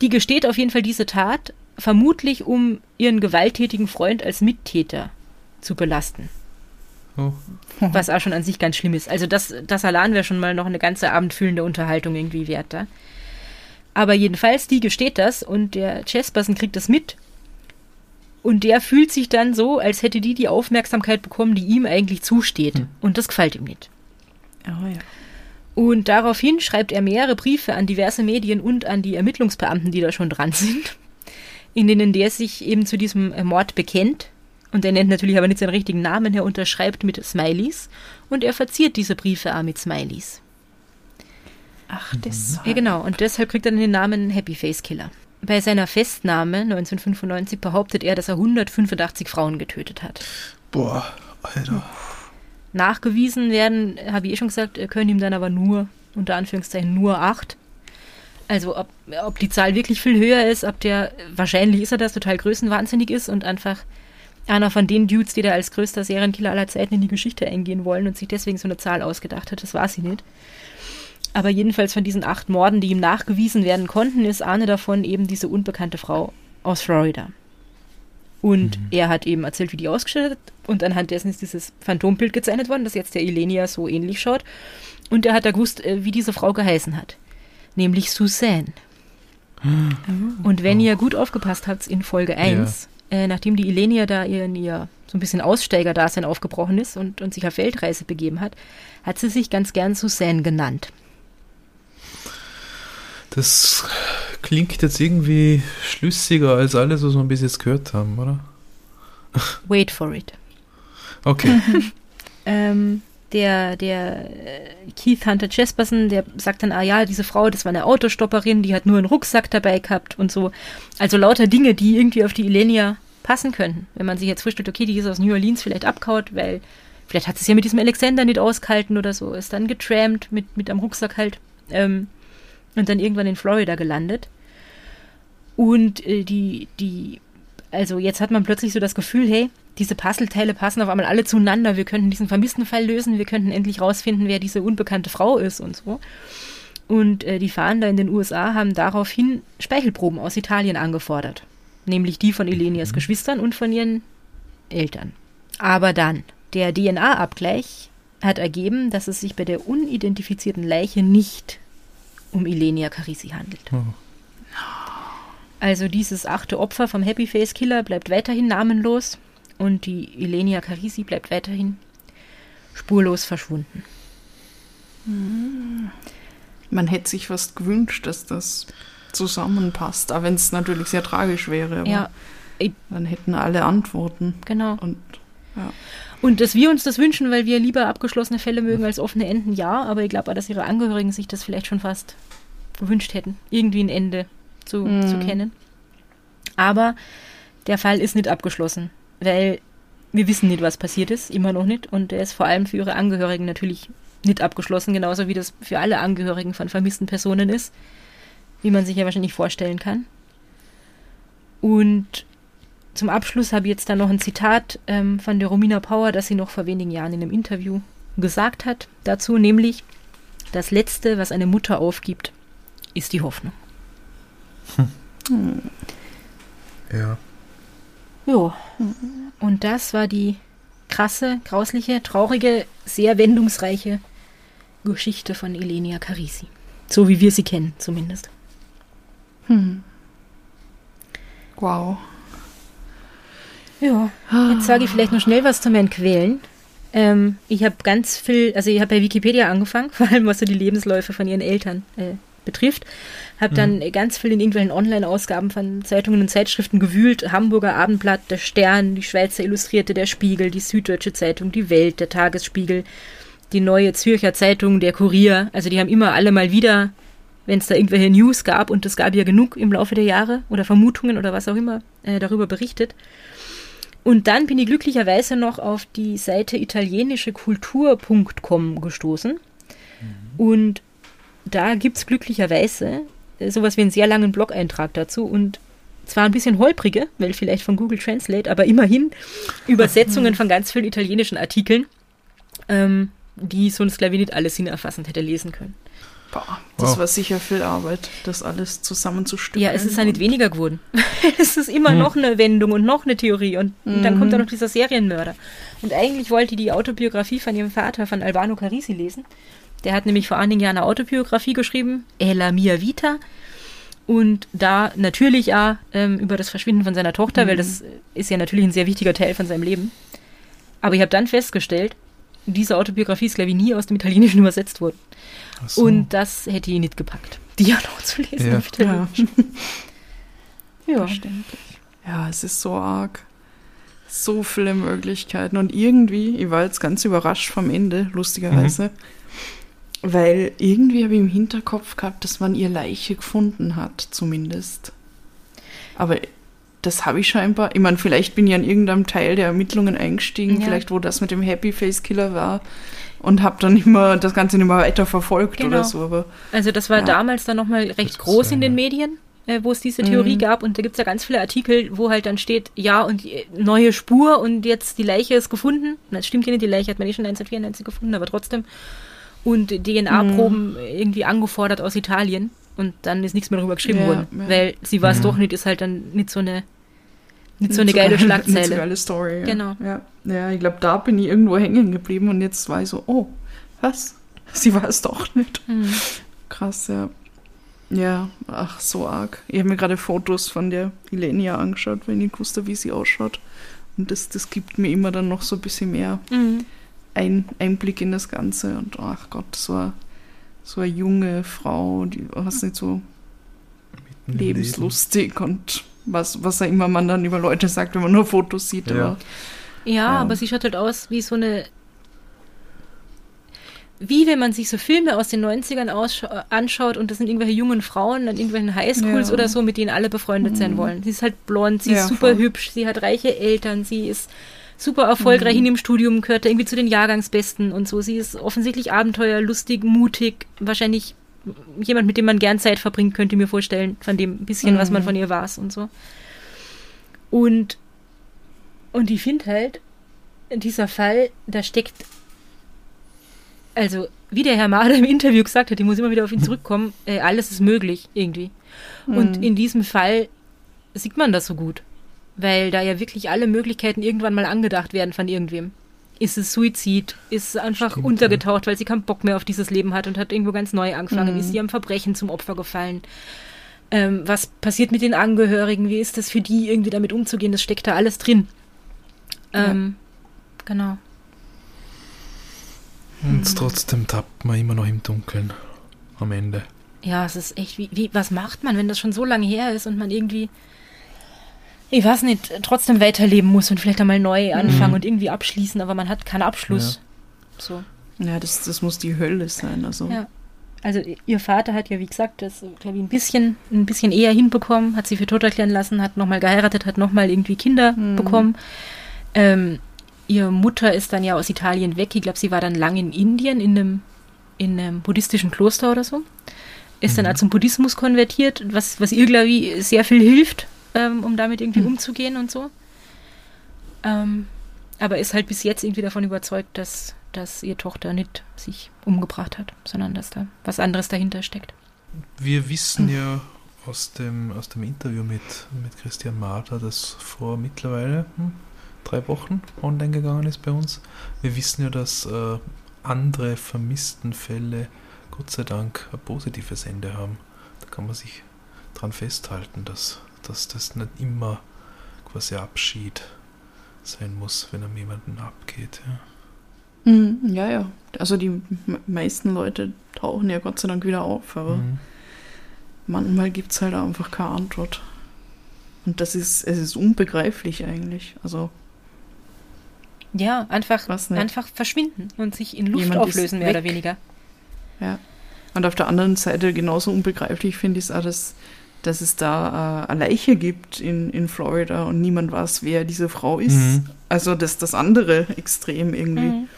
Die gesteht auf jeden Fall diese Tat, vermutlich um ihren gewalttätigen Freund als Mittäter zu belasten. Oh. Was auch schon an sich ganz schlimm ist. Also das, das allein wäre schon mal noch eine ganze abendfüllende Unterhaltung irgendwie wert da. Aber jedenfalls, die gesteht das und der Chesperson kriegt das mit. Und der fühlt sich dann so, als hätte die die Aufmerksamkeit bekommen, die ihm eigentlich zusteht. Hm. Und das gefällt ihm nicht. Oh ja. Und daraufhin schreibt er mehrere Briefe an diverse Medien und an die Ermittlungsbeamten, die da schon dran sind, in denen der sich eben zu diesem Mord bekennt. Und er nennt natürlich aber nicht seinen richtigen Namen, er unterschreibt mit Smileys und er verziert diese Briefe auch mit Smileys. Ach, das. Ja, genau. Und deshalb kriegt er dann den Namen Happy Face Killer. Bei seiner Festnahme 1995 behauptet er, dass er 185 Frauen getötet hat. Boah, Alter. Nachgewiesen werden, habe ich eh schon gesagt, können ihm dann aber nur, unter Anführungszeichen, nur acht. Also ob, ob die Zahl wirklich viel höher ist, ob der, wahrscheinlich ist er das, total größenwahnsinnig ist und einfach einer von den Dudes, die da als größter Serienkiller aller Zeiten in die Geschichte eingehen wollen und sich deswegen so eine Zahl ausgedacht hat, das war sie nicht. Aber jedenfalls von diesen acht Morden, die ihm nachgewiesen werden konnten, ist eine davon eben diese unbekannte Frau aus Florida. Und er hat eben erzählt, wie die ausgestattet hat. Und anhand dessen ist dieses Phantombild gezeichnet worden, das jetzt der Ilenia so ähnlich schaut. Und er hat da gewusst, äh, wie diese Frau geheißen hat. Nämlich Suzanne. Und wenn ihr gut aufgepasst habt in Folge 1, äh, nachdem die Ilenia da ihren, ihr so ein bisschen Aussteigerdasein aufgebrochen ist und, und sich auf Weltreise begeben hat, hat sie sich ganz gern Suzanne genannt. Das klingt jetzt irgendwie schlüssiger als alles, was wir bis jetzt gehört haben, oder? Wait for it. Okay. Ähm, der, der äh, Keith Hunter Jesperson, der sagt dann, ah ja, diese Frau, das war eine Autostopperin, die hat nur einen Rucksack dabei gehabt und so. Also lauter Dinge, die irgendwie auf die Ilenia passen könnten. Wenn man sich jetzt vorstellt, okay, die ist aus New Orleans vielleicht abkaut, weil vielleicht hat sie es ja mit diesem Alexander nicht ausgehalten oder so, ist dann getrampt mit, mit am Rucksack halt ähm, und dann irgendwann in Florida gelandet. Und äh, die, die, also jetzt hat man plötzlich so das Gefühl, hey, diese Puzzleteile passen auf einmal alle zueinander. Wir könnten diesen vermissten Fall lösen. Wir könnten endlich rausfinden, wer diese unbekannte Frau ist und so. Und äh, die Fahnder in den USA haben daraufhin Speichelproben aus Italien angefordert. Nämlich die von Elenias Geschwistern und von ihren Eltern. Aber dann, der DNA-Abgleich hat ergeben, dass es sich bei der unidentifizierten Leiche nicht um Ilenia Carisi handelt. Oh. Also dieses achte Opfer vom Happy Face Killer bleibt weiterhin namenlos und die Ilenia Carisi bleibt weiterhin spurlos verschwunden. Man hätte sich fast gewünscht, dass das zusammenpasst, auch wenn es natürlich sehr tragisch wäre. Ja, dann hätten alle Antworten. genau. Und ja. Und dass wir uns das wünschen, weil wir lieber abgeschlossene Fälle mögen als offene Enden, ja, aber ich glaube auch, dass ihre Angehörigen sich das vielleicht schon fast gewünscht hätten, irgendwie ein Ende zu, Mhm. zu kennen. Aber der Fall ist nicht abgeschlossen, weil wir wissen nicht, was passiert ist, immer noch nicht. Und er ist vor allem für ihre Angehörigen natürlich nicht abgeschlossen, genauso wie das für alle Angehörigen von vermissten Personen ist, wie man sich ja wahrscheinlich vorstellen kann. Und zum Abschluss habe ich jetzt dann noch ein Zitat ähm, von der Romina Power, das sie noch vor wenigen Jahren in einem Interview gesagt hat dazu, nämlich das Letzte, was eine Mutter aufgibt, ist die Hoffnung. Ja. Ja. Und das war die krasse, grausliche, traurige, sehr wendungsreiche Geschichte von Elenia Carisi. So wie wir sie kennen, zumindest. Hm. Wow. Ja, jetzt sage ich vielleicht noch schnell was zu meinen Quellen. Ähm, ich habe ganz viel, also ich habe bei Wikipedia angefangen, vor allem was so die Lebensläufe von ihren Eltern äh, betrifft. Habe dann ganz viel in irgendwelchen Online-Ausgaben von Zeitungen und Zeitschriften gewühlt. Hamburger Abendblatt, der Stern, die Schweizer Illustrierte, der Spiegel, die Süddeutsche Zeitung, die Welt, der Tagesspiegel, die Neue Zürcher Zeitung, der Kurier. Also die haben immer alle mal wieder, wenn es da irgendwelche News gab, und es gab ja genug im Laufe der Jahre oder Vermutungen oder was auch immer, äh, darüber berichtet. Und dann bin ich glücklicherweise noch auf die Seite italienischekultur.com gestoßen. Und da gibt es glücklicherweise äh, sowas wie einen sehr langen Blog-Eintrag dazu. Und zwar ein bisschen holprige, weil vielleicht von Google Translate, aber immerhin Übersetzungen von ganz vielen italienischen Artikeln, ähm, die sonst, glaube ich, nicht alles sinnerfassend hätte lesen können. Boah, das Wow. war sicher viel Arbeit, das alles zusammenzustückeln. Ja, es ist ja nicht weniger geworden. es ist immer Hm. noch eine Wendung und noch eine Theorie und, und dann Mhm. kommt da noch dieser Serienmörder. Und eigentlich wollte ich die Autobiografie von ihrem Vater, von Albano Carisi, lesen. Der hat nämlich vor einigen Jahren eine Autobiografie geschrieben, E la mia vita. Und da natürlich auch ähm, über das Verschwinden von seiner Tochter, weil das ist ja natürlich ein sehr wichtiger Teil von seinem Leben. Aber ich habe dann festgestellt, diese Autobiografie ist, glaube ich, nie aus dem Italienischen übersetzt worden. So. Und das hätte ich nicht gepackt, die ja noch zu lesen. Ja. auf Italienisch. ja. Ja, es ist so arg. So viele Möglichkeiten. Und irgendwie, ich war jetzt ganz überrascht vom Ende, lustigerweise. Weil irgendwie habe ich im Hinterkopf gehabt, dass man ihr Leiche gefunden hat, zumindest. Aber das habe ich scheinbar. Ich meine, vielleicht bin ich an irgendeinem Teil der Ermittlungen eingestiegen, Ja. vielleicht wo das mit dem Happy Face Killer war. Und habe dann immer das Ganze nicht mehr weiter verfolgt Genau. oder so. Aber Also das war Ja. damals dann nochmal recht Das groß in den Medien, äh, wo es diese Theorie Mhm. gab. Und da gibt es ja ganz viele Artikel, wo halt dann steht, ja, und die, neue Spur und jetzt die Leiche ist gefunden. Das stimmt ja nicht, die Leiche hat man eh schon 1994 gefunden, aber trotzdem. Und DNA-Proben irgendwie angefordert aus Italien. Und dann ist nichts mehr darüber geschrieben Ja, worden. ja. Weil sie war es Mhm. doch nicht, ist halt dann nicht so eine Nicht so eine geile Nicht so Schlagzeile. geile Story. Ja. Genau. Ja, ja ich glaube, da bin ich irgendwo hängen geblieben und jetzt war ich so, oh, was? Sie war es doch nicht. Mhm. Krass, ja. Ja, ach, so arg. Ich habe mir gerade Fotos von der Ilenia angeschaut, weil ich nicht wusste, wie sie ausschaut. Und das, das gibt mir immer dann noch so ein bisschen mehr Mhm. Ein, Einblick in das Ganze. Und ach Gott, so eine, so eine junge Frau, die was nicht so Mitten lebenslustig und was, was auch immer man dann über Leute sagt, wenn man nur Fotos sieht. Ja. Aber Ja, aber sie schaut halt aus wie so eine. Wie wenn man sich so Filme aus den 90ern aussch- anschaut und das sind irgendwelche jungen Frauen an irgendwelchen Highschools Ja. oder so, mit denen alle befreundet sein Mhm. wollen. Sie ist halt blond, sie Ja, ist super voll. hübsch, sie hat reiche Eltern, sie ist super erfolgreich Mhm. in ihrem Studium, gehört irgendwie zu den Jahrgangsbesten und so. Sie ist offensichtlich abenteuerlustig, mutig, wahrscheinlich jemand, mit dem man gern Zeit verbringt, könnte ich mir vorstellen, von dem bisschen, was man Mhm. von ihr weiß und so. Und, und ich finde halt, dieser Fall, da steckt, also wie der Herr Mader im Interview gesagt hat, ich muss immer wieder auf ihn zurückkommen, äh, alles ist möglich irgendwie. Und Mhm. in diesem Fall sieht man das so gut, weil da ja wirklich alle Möglichkeiten irgendwann mal angedacht werden von irgendwem. Ist es Suizid? Ist sie einfach Stimmt, untergetaucht, weil sie keinen Bock mehr auf dieses Leben hat und hat irgendwo ganz neu angefangen? Mhm. Ist sie am Verbrechen zum Opfer gefallen? Ähm, was passiert mit den Angehörigen? Wie ist das für die, irgendwie damit umzugehen? Das steckt da alles drin. Ja. Ähm, genau. Und trotzdem tappt man immer noch im Dunkeln am Ende. Ja, es ist echt, wie, wie, was macht man, wenn das schon so lange her ist und man irgendwie, ich weiß nicht, trotzdem weiterleben muss und vielleicht einmal neu anfangen Mhm. und irgendwie abschließen, aber man hat keinen Abschluss. So. ja, das, das muss die Hölle sein. Also. Ja. Also ihr Vater hat ja, wie gesagt, das, glaube ich, ein bisschen, ein bisschen eher hinbekommen, hat sie für tot erklären lassen, hat nochmal geheiratet, hat nochmal irgendwie Kinder Mhm. bekommen. Ähm, ihre Mutter ist dann ja aus Italien weg. Ich glaube, sie war dann lang in Indien in einem, in einem buddhistischen Kloster oder so. Ist dann Mhm. auch zum Buddhismus konvertiert, was, was ihr, glaube ich, sehr viel hilft, ähm, um damit irgendwie Mhm. umzugehen und so. Ähm, aber ist halt bis jetzt irgendwie davon überzeugt, dass, dass ihre Tochter nicht sich umgebracht hat, sondern dass da was anderes dahinter steckt. Wir wissen ja aus dem, aus dem Interview mit, mit Christian Marder, das vor mittlerweile hm, drei Wochen online gegangen ist bei uns. Wir wissen ja, dass äh, andere vermissten Fälle Gott sei Dank ein positives Ende haben. Da kann man sich dran festhalten, dass, dass das nicht immer quasi Abschied sein muss, wenn einem jemanden abgeht. Ja. Mhm, ja, ja. Also die meisten Leute tauchen ja Gott sei Dank wieder auf, aber Mhm. manchmal gibt es halt einfach keine Antwort. Und das ist, es ist unbegreiflich eigentlich. Also, Ja, einfach, einfach verschwinden und sich in Luft Jemand auflösen, mehr oder weniger. ja. Und auf der anderen Seite genauso unbegreiflich finde ich es auch, dass, dass es da äh, eine Leiche gibt in, in Florida und niemand weiß, wer diese Frau ist. Mhm. Also das das andere Extrem irgendwie. Mhm.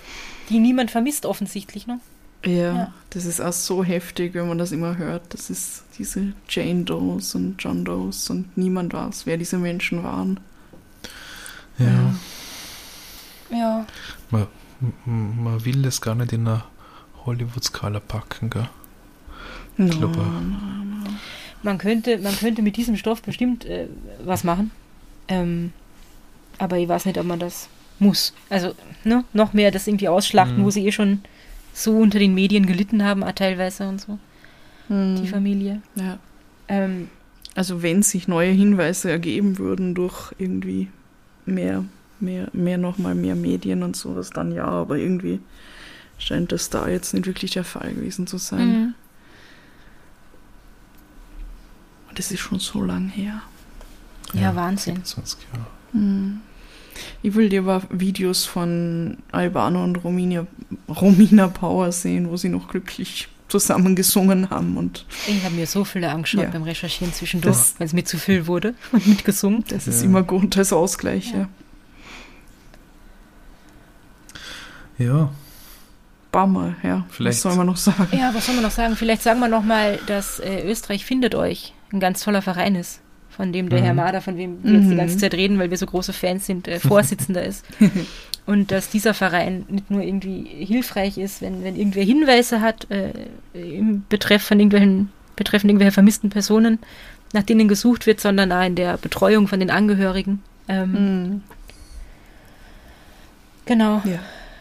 Die niemand vermisst offensichtlich, ne? Ja, Ja. das ist auch so heftig, wenn man das immer hört. Das ist diese Jane Does und John Does und niemand weiß, wer diese Menschen waren. Ja. Ja. Man, man will das gar nicht in einer Hollywood-Skala packen, gell? No, glaube, no, Man könnte, man könnte mit diesem Stoff bestimmt äh, was machen. Ähm, aber ich weiß nicht, ob man das muss. Also, ne, noch mehr das irgendwie ausschlachten, Mhm. wo sie eh schon so unter den Medien gelitten haben, teilweise und so, no. die Familie. Ja. Ähm, Also wenn sich neue Hinweise ergeben würden durch irgendwie mehr, mehr, mehr nochmal mehr Medien und sowas, dann ja, aber irgendwie scheint das da jetzt nicht wirklich der Fall gewesen zu sein. mhm. Und das ist schon so lang her. Ja, Wahnsinn. 27 Jahre. Hm. Ich will dir aber Videos von Albano und Romina, Romina Power sehen, wo sie noch glücklich zusammen gesungen haben und Ich habe mir so viele angeschaut Ja. beim Recherchieren zwischendurch, weil es mir zu viel wurde und mitgesungen. das ist Ja. immer gut als Ausgleich. Ja. Ja. Ja, Bummer, ja. Vielleicht- Was soll man noch sagen? Ja, was soll man noch sagen? Vielleicht sagen wir noch mal, dass äh, Österreich findet euch ein ganz toller Verein ist, von dem der Mhm. Herr Mader, von dem wir jetzt die Mhm. ganze Zeit reden, weil wir so große Fans sind, äh, Vorsitzender ist. Und dass dieser Verein nicht nur irgendwie hilfreich ist, wenn, wenn irgendwer Hinweise hat äh, im Betreff von irgendwelchen, betreffend irgendwelcher vermissten Personen, nach denen gesucht wird, sondern auch in der Betreuung von den Angehörigen. Ähm, Mhm. Genau. Ja.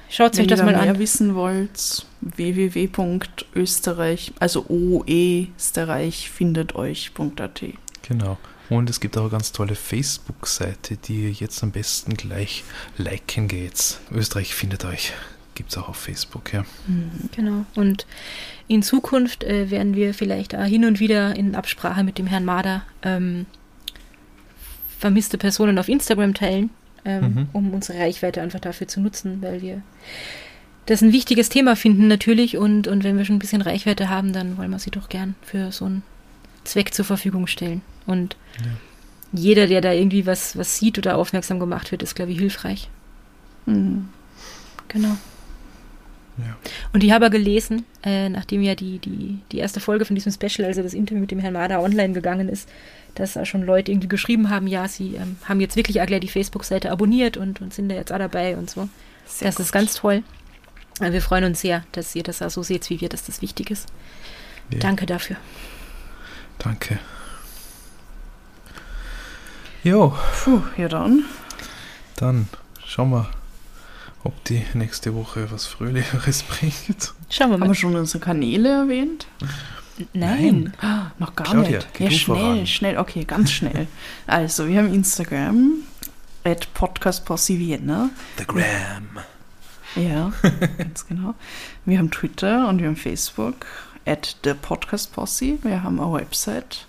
Schaut Wenn euch das ihr mal mehr an. wissen wollt, www.österreich, also oesterreich findet euch.at. Genau. Und es gibt auch eine ganz tolle Facebook-Seite, die ihr jetzt am besten gleich liken geht. Österreich findet euch. Gibt es auch auf Facebook, ja. Genau. Und in Zukunft äh, werden wir vielleicht auch hin und wieder in Absprache mit dem Herrn Mader ähm, vermisste Personen auf Instagram teilen, ähm, Mhm. um unsere Reichweite einfach dafür zu nutzen, weil wir das ein wichtiges Thema finden natürlich und, und wenn wir schon ein bisschen Reichweite haben, dann wollen wir sie doch gern für so einen Zweck zur Verfügung stellen. Und Ja. jeder, der da irgendwie was, was sieht oder aufmerksam gemacht wird, ist, glaube ich, hilfreich. Mhm. Genau. Ja. Und ich habe ja gelesen, äh, nachdem ja die, die, die erste Folge von diesem Special, also das Interview mit dem Herrn Mader online gegangen ist, dass da schon Leute irgendwie geschrieben haben, ja, sie ähm, haben jetzt wirklich auch gleich die Facebook-Seite abonniert und, und sind da jetzt auch dabei und so. Sehr das ist gut. ganz toll. Wir freuen uns sehr, dass ihr das auch so seht, wie wir, dass das wichtig ist. Ja. Danke dafür. Danke. Jo, Puh, ja dann. dann schauen wir, ob die nächste Woche was Fröhlicheres bringt. Schauen wir Haben wir mal. schon unsere Kanäle erwähnt? Nein. Ah, noch gar Claudia, nicht. geh Ja, du schnell, voran. schnell, okay, ganz schnell. also, wir haben Instagram, at podcastposse Vienna. The Gram. Ja, ganz genau. Wir haben Twitter und wir haben Facebook, at the podcastposse. Wir haben eine Website,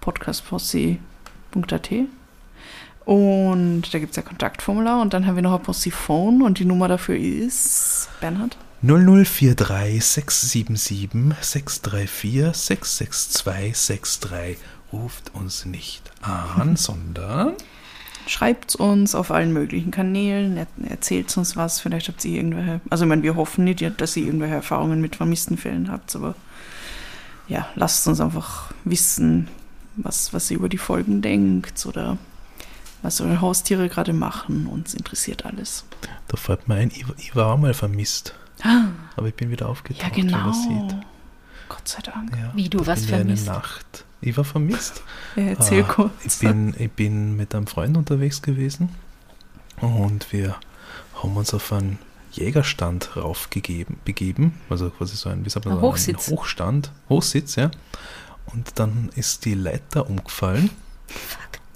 podcastposse.at. Und da gibt es ja Kontaktformular und dann haben wir noch ein Posse-Phone und die Nummer dafür ist, Bernhard? 0043 677 634 66263. Ruft uns nicht an, sondern Schreibt uns auf allen möglichen Kanälen, er erzählt uns was, vielleicht habt ihr irgendwelche, also ich meine, wir hoffen nicht, dass ihr irgendwelche Erfahrungen mit vermissten Fällen habt, aber ja, lasst uns einfach wissen, was, was ihr über die Folgen denkt oder was eure Haustiere gerade machen, uns interessiert alles. da fällt mir ein, ich, ich war auch mal vermisst. Aber ich bin wieder aufgetaucht, Ja, genau. wie man sieht. Gott sei Dank. Ja, Wie, du da warst bin ich vermisst? Eine Nacht. Ich war vermisst. Ja, erzähl Ah, kurz. Ich bin, ich bin mit einem Freund unterwegs gewesen und wir haben uns auf einen Jägerstand raufgegeben, begeben, also quasi so ein, wie sagt man, Ein Hochsitz. Ein Hochstand, Hochsitz, ja. Und dann ist die Leiter umgefallen.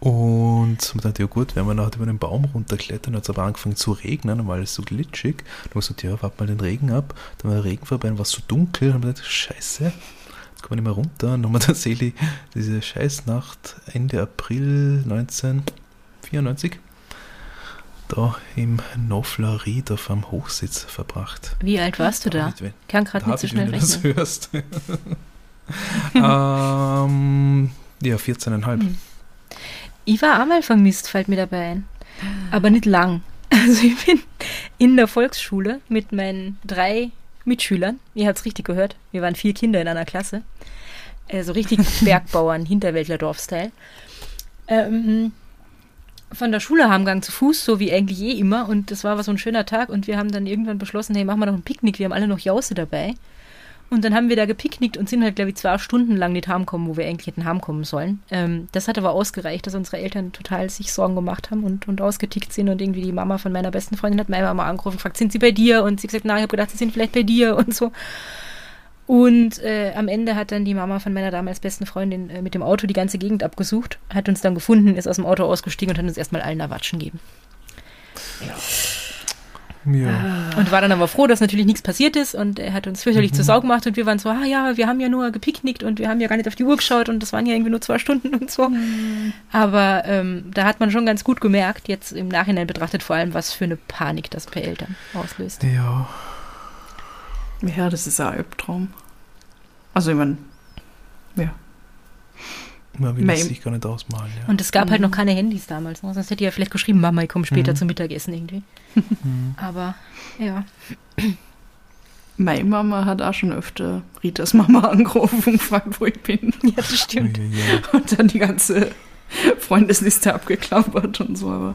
Und man dachte, ja gut, wenn wir nachher über den Baum runterklettern, hat es aber angefangen zu regnen, war alles so glitschig. Dann haben wir gesagt, ja, warte mal den Regen ab. Dann war der Regen vorbei, dann war es so dunkel. Dann haben wir gedacht, scheiße, wir nicht mehr runter. Wir tatsächlich diese Scheißnacht Ende April 1994 da im Noflarid auf einem Hochsitz verbracht. Wie alt warst du da? Wenn- Kann gerade nicht so schnell wenn du das rechnen. hörst. ähm, ja, 14,5. Hm. Ich war einmal vermisst, fällt mir dabei ein. Aber nicht lang. Also ich bin in der Volksschule mit meinen drei Mitschülern. Ihr habt es richtig gehört. Wir waren vier Kinder in einer Klasse. Also richtig Bergbauern, Hinterwäldler-Dorf-Style. Ähm, von der Schule heimgegangen zu Fuß, so wie eigentlich eh immer. Und das war aber so ein schöner Tag. Und wir haben dann irgendwann beschlossen, hey, machen wir doch ein Picknick. Wir haben alle noch Jause dabei. Und dann haben wir da gepicknickt und sind halt, glaube ich, zwei Stunden lang nicht heimkommen, wo wir eigentlich hätten heimkommen sollen. Ähm, das hat aber ausgereicht, dass unsere Eltern total sich Sorgen gemacht haben und, und ausgetickt sind. Und irgendwie die Mama von meiner besten Freundin hat meine Mama angerufen und gefragt, sind sie bei dir? Und sie gesagt, nein, ich habe gedacht, sie sind vielleicht bei dir und so. Und äh, am Ende hat dann die Mama von meiner damals besten Freundin äh, mit dem Auto die ganze Gegend abgesucht, hat uns dann gefunden, ist aus dem Auto ausgestiegen und hat uns erstmal allen Erwatschen gegeben. Ja. Und war dann aber froh, dass natürlich nichts passiert ist und er hat uns fürchterlich zur Sau gemacht und wir waren so, ah ja, wir haben ja nur gepicknickt und wir haben ja gar nicht auf die Uhr geschaut und das waren ja irgendwie nur zwei Stunden und so. Aber ähm, da hat man schon ganz gut gemerkt, jetzt im Nachhinein betrachtet vor allem, was für eine Panik das bei Eltern auslöst. Ja, Ja, das ist ein Albtraum. Also ich meine, ja. man will es sich gar nicht ausmalen. Ja. Und es gab halt noch keine Handys damals, ne? sonst hätte ich ja vielleicht geschrieben, Mama, ich komme später Mhm. zum Mittagessen irgendwie. Mhm. Aber ja, Meine Mama hat auch schon öfter Ritas Mama angerufen und gefragt, wo ich bin. ja, das stimmt. Und dann die ganze Freundesliste abgeklappert und so, aber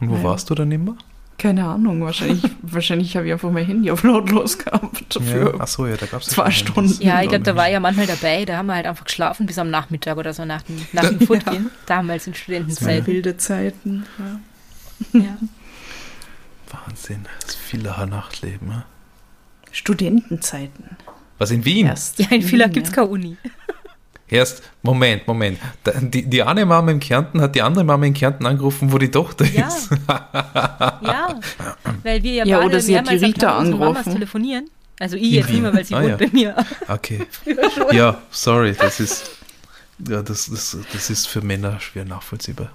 Und wo Ja. warst du dann immer? keine Ahnung. Wahrscheinlich, wahrscheinlich habe ich einfach mein Handy auf lautlos gehabt dafür. Ja. Achso, ja, da gab es zwei Stunden. Ja, ich glaube, da war ja manchmal dabei, da haben wir halt einfach geschlafen bis am Nachmittag oder so nach dem, nach dem Footgehen. Damals in Das waren Studentenzeit. wilde Zeiten. Ja. Ja. Wahnsinn. Das Villacher Nachtleben. Ja? Studentenzeiten. Was in Wien? Erst ja, in Villach gibt es ja. keine Uni. Erst, Moment, Moment. Die, die eine Mama in Kärnten hat die andere Mama in Kärnten angerufen, wo die Tochter Ja. ist. Ja, weil wir ja, Ja, beide oder sie hat die Rita unseren Mamas angerufen. telefonieren. Also ich jetzt nicht mehr, weil sie Ah, wohnt ja. bei mir. Okay. Ja, sorry, das ist. Ja, das, das, das ist für Männer schwer nachvollziehbar.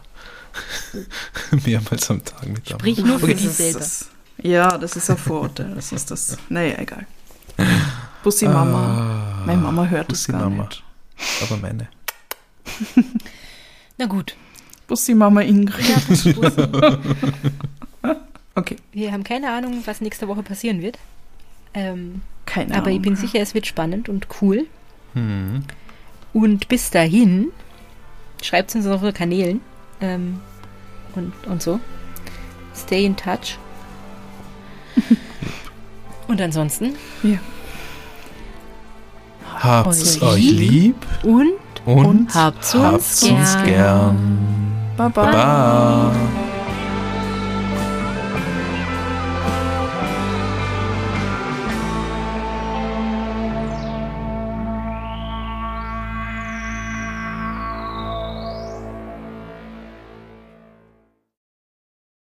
Mehrmals am Tag mit der Sprich nur für Okay. dich Das ist selber. das. Ja, das ist ein Vorurteil. Das ist das. Naja, egal. Bussi Mama. Ah, Meine Mama hört es Bussi gar Mama. nicht. Aber meine. Na gut. Bussi Mama Ingrid. Ja, Bussi. Okay, Wir haben keine Ahnung, was nächste Woche passieren wird. Ähm, keine aber ich Ahnung. bin sicher, es wird spannend und cool. Hm. Und bis dahin, schreibt es uns auf unseren Kanälen ähm, und, und so. Stay in touch. und ansonsten Ja. Habt's Euch euch lieb und und habt's uns habt's uns gern. gern. Baba. Baba.